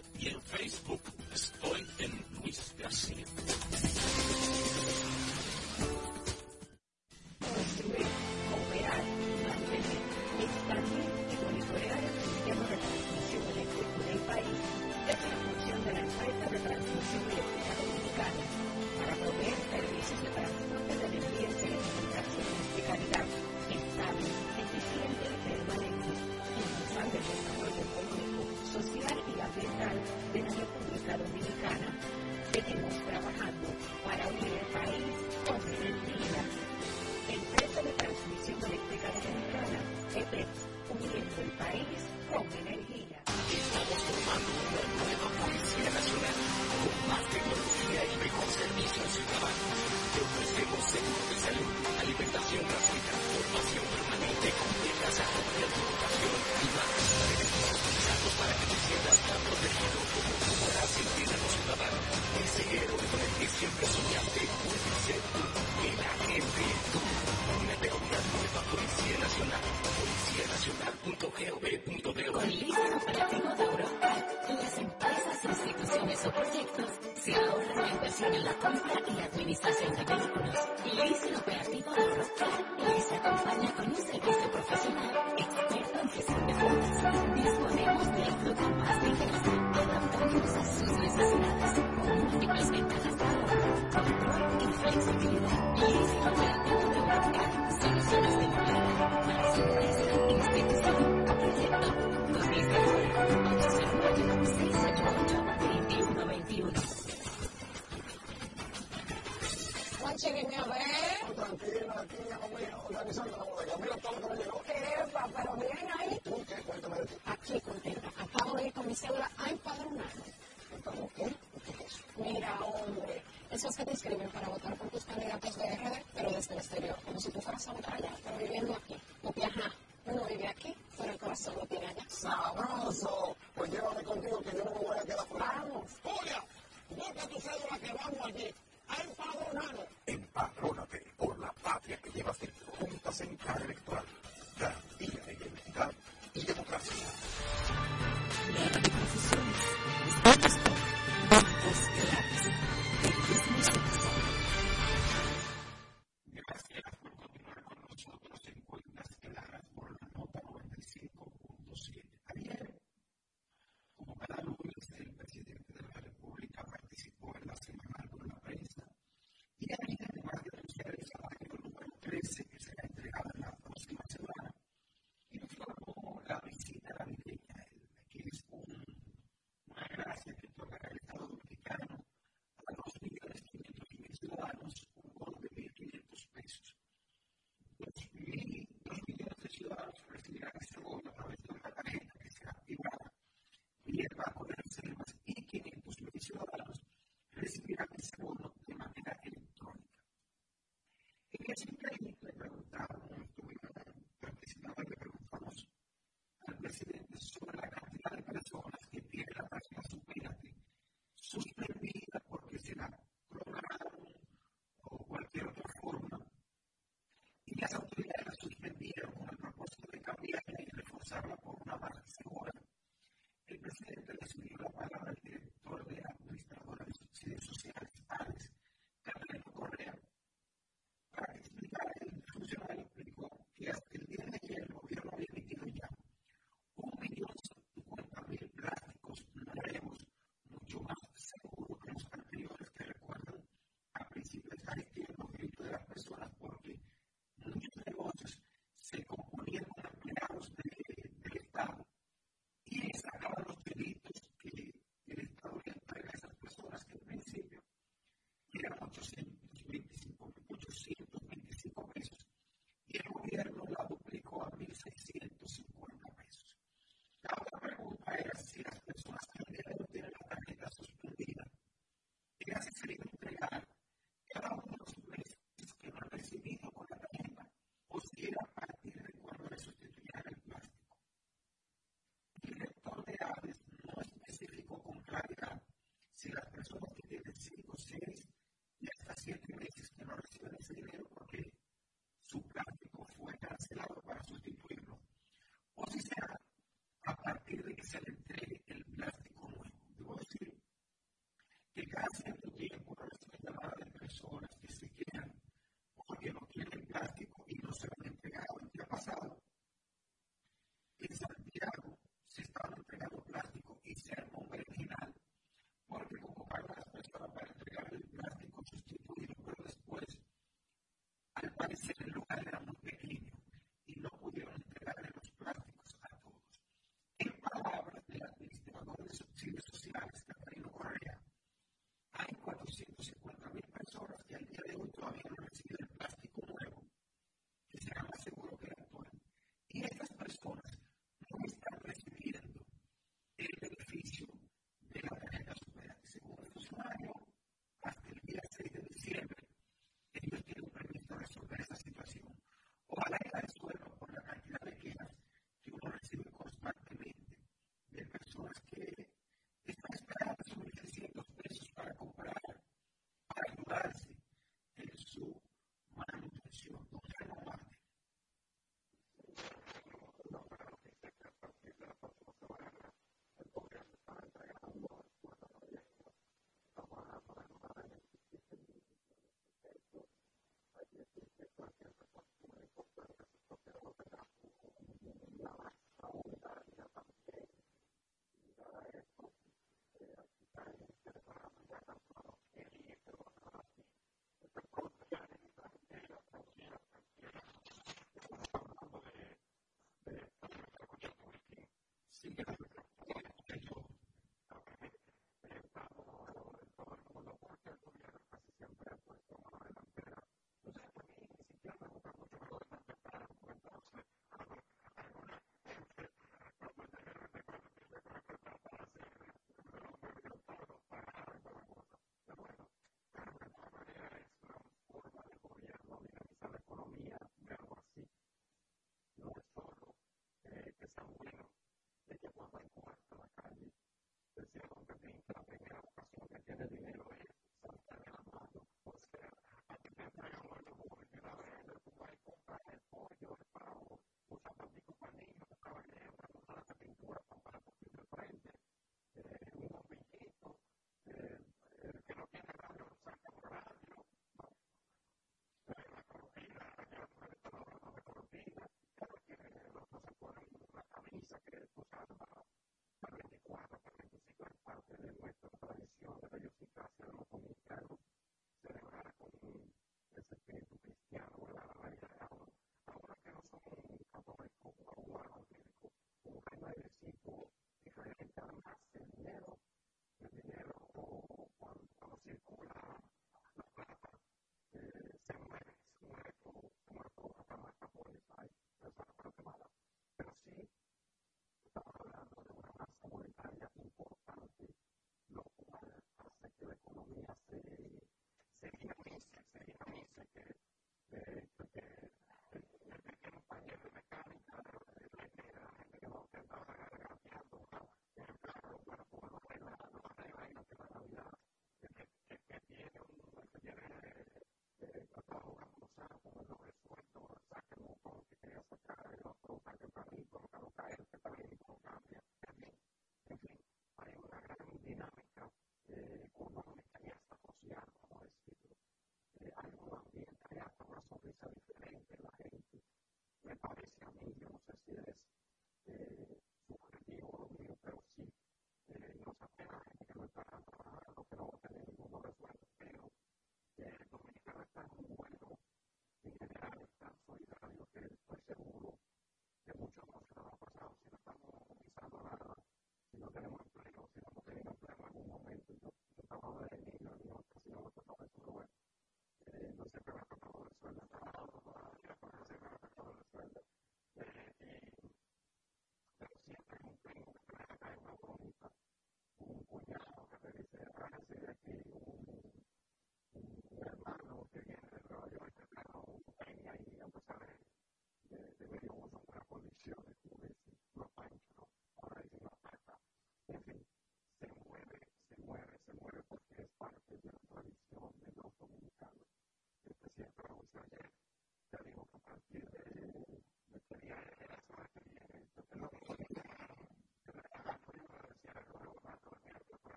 para que salga la bodega. Mira todo lo que me llegó. Epa, pero bien ahí. ¿Tú qué? Cuéntame de ti. Aquí, contenta. Acabo de ir con mi cédula a empadronarme. ¿Empadronarme? ¿Qué es eso? Mira, hombre. Esos que te inscriben para votar por tus candidatos de RD, pero desde el exterior. Como si tú fueras a votar allá, pero viviendo aquí. Porque, ajá, uno vive aquí, pero el corazón lo tiene allá. ¡Sabroso! las autoridades la suspendieron con el propósito de cambiarla y reforzarla por una baja segura. El presidente de la sins see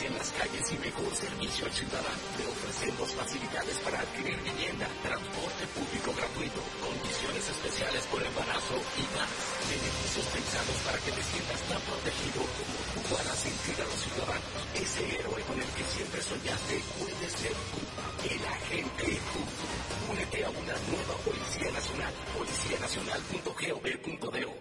en las calles y mejor servicio al ciudadano. Te ofrecemos facilidades para adquirir vivienda, transporte público gratuito, condiciones especiales por embarazo y más. Beneficios pensados para que te sientas tan protegido como tú puedas sentir a los ciudadanos. Ese héroe con el que siempre soñaste puede ser tú, el agente junto. Únete a una nueva Policía Nacional, policianacional.gov.do.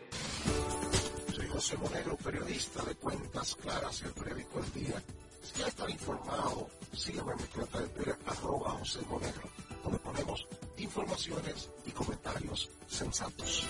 Soy José Moreno, periodista de Cuentas Claras y Víctor Díaz. Si ya está informado, sígueme en mi cuenta de Twitter, arroba José Monegro, donde ponemos informaciones y comentarios sensatos.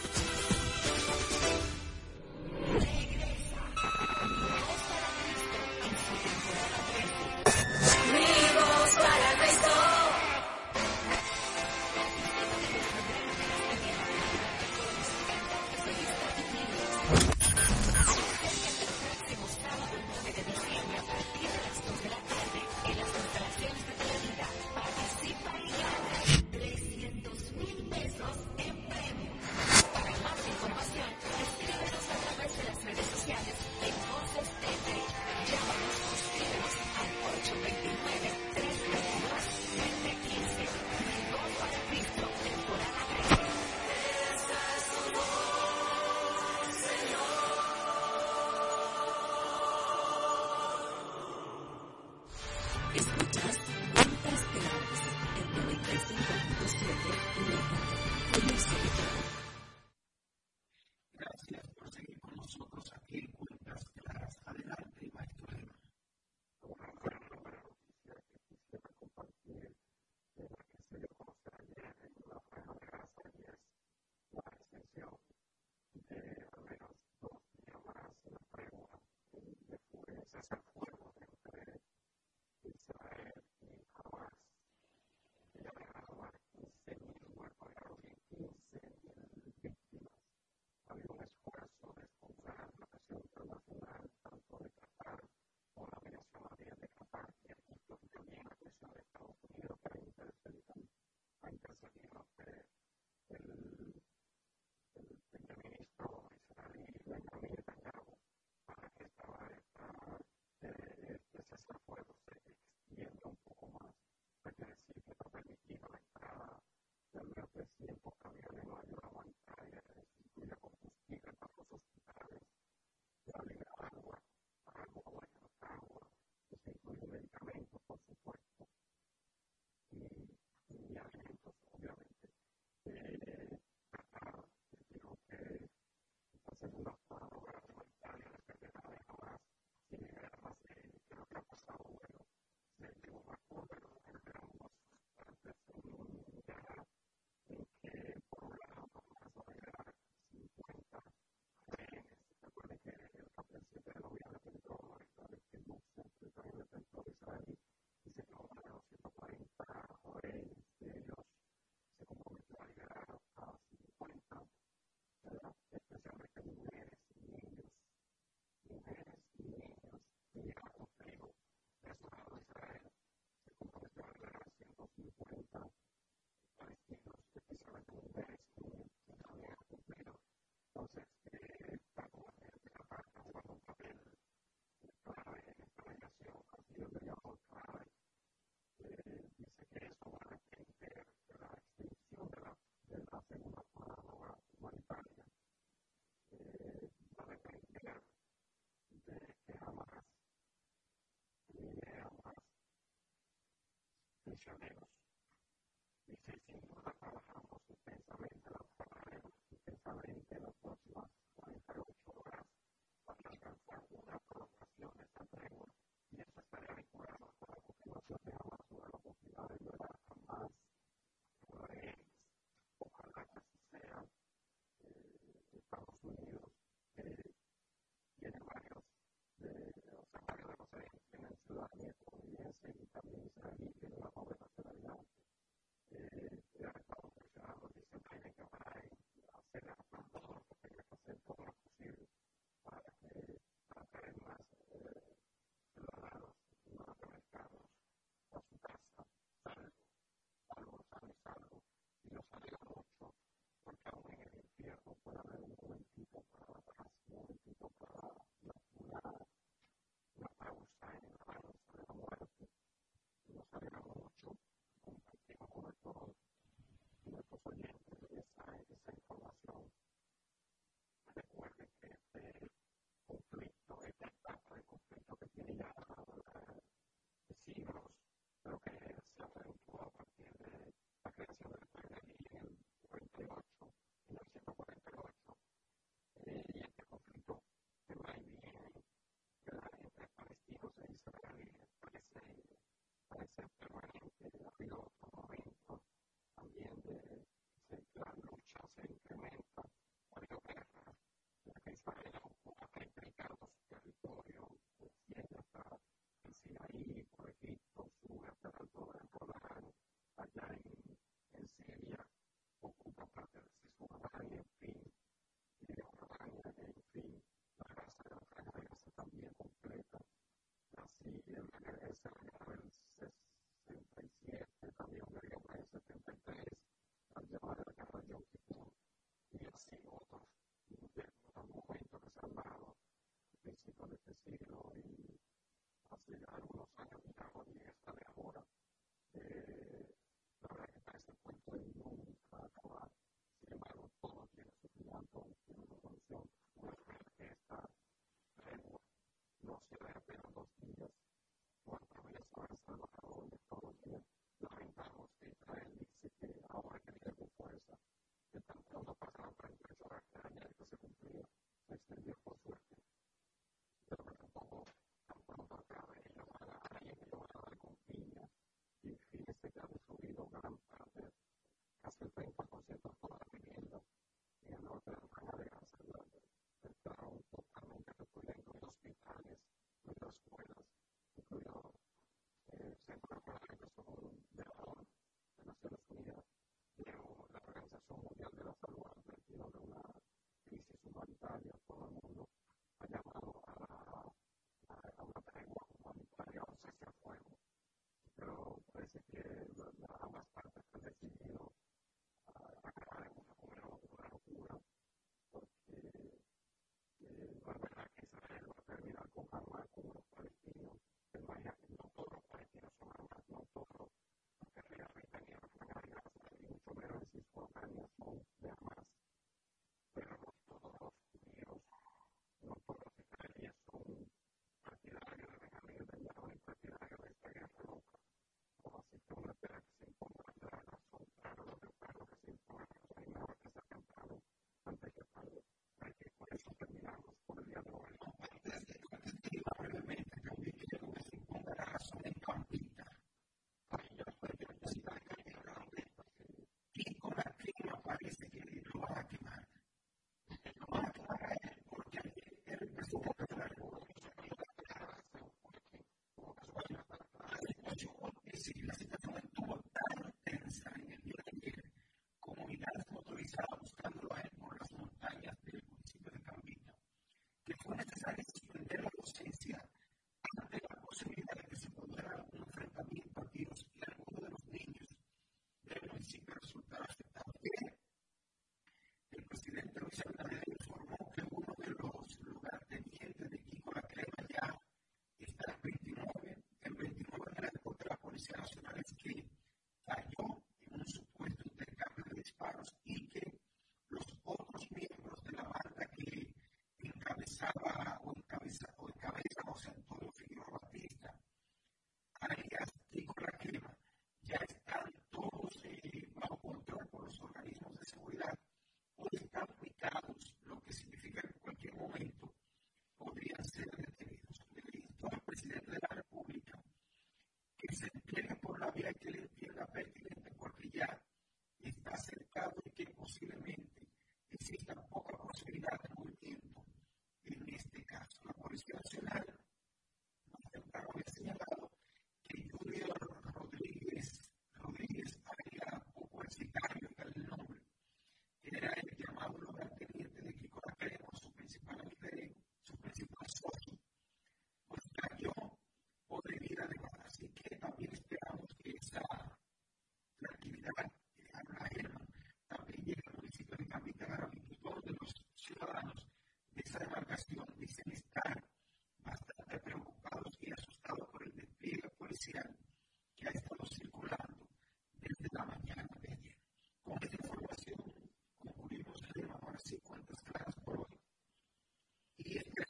prisioneros. Dice, sin duda, parece que lo hará que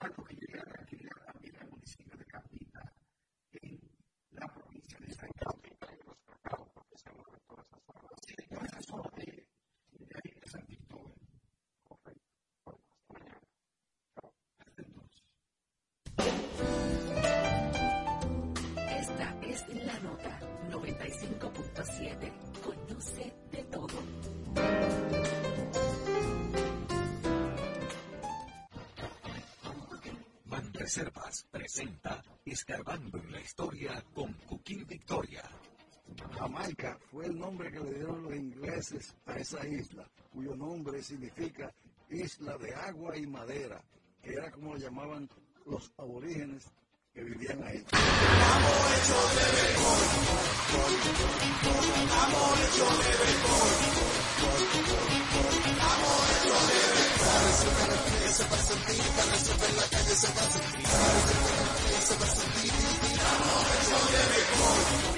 Reservas presenta Escarbando en la Historia con Cooking Victoria. Jamaica fue el nombre que le dieron los ingleses a esa isla, cuyo nombre significa isla de agua y madera, que era como lo llamaban los aborígenes que vivían ahí. La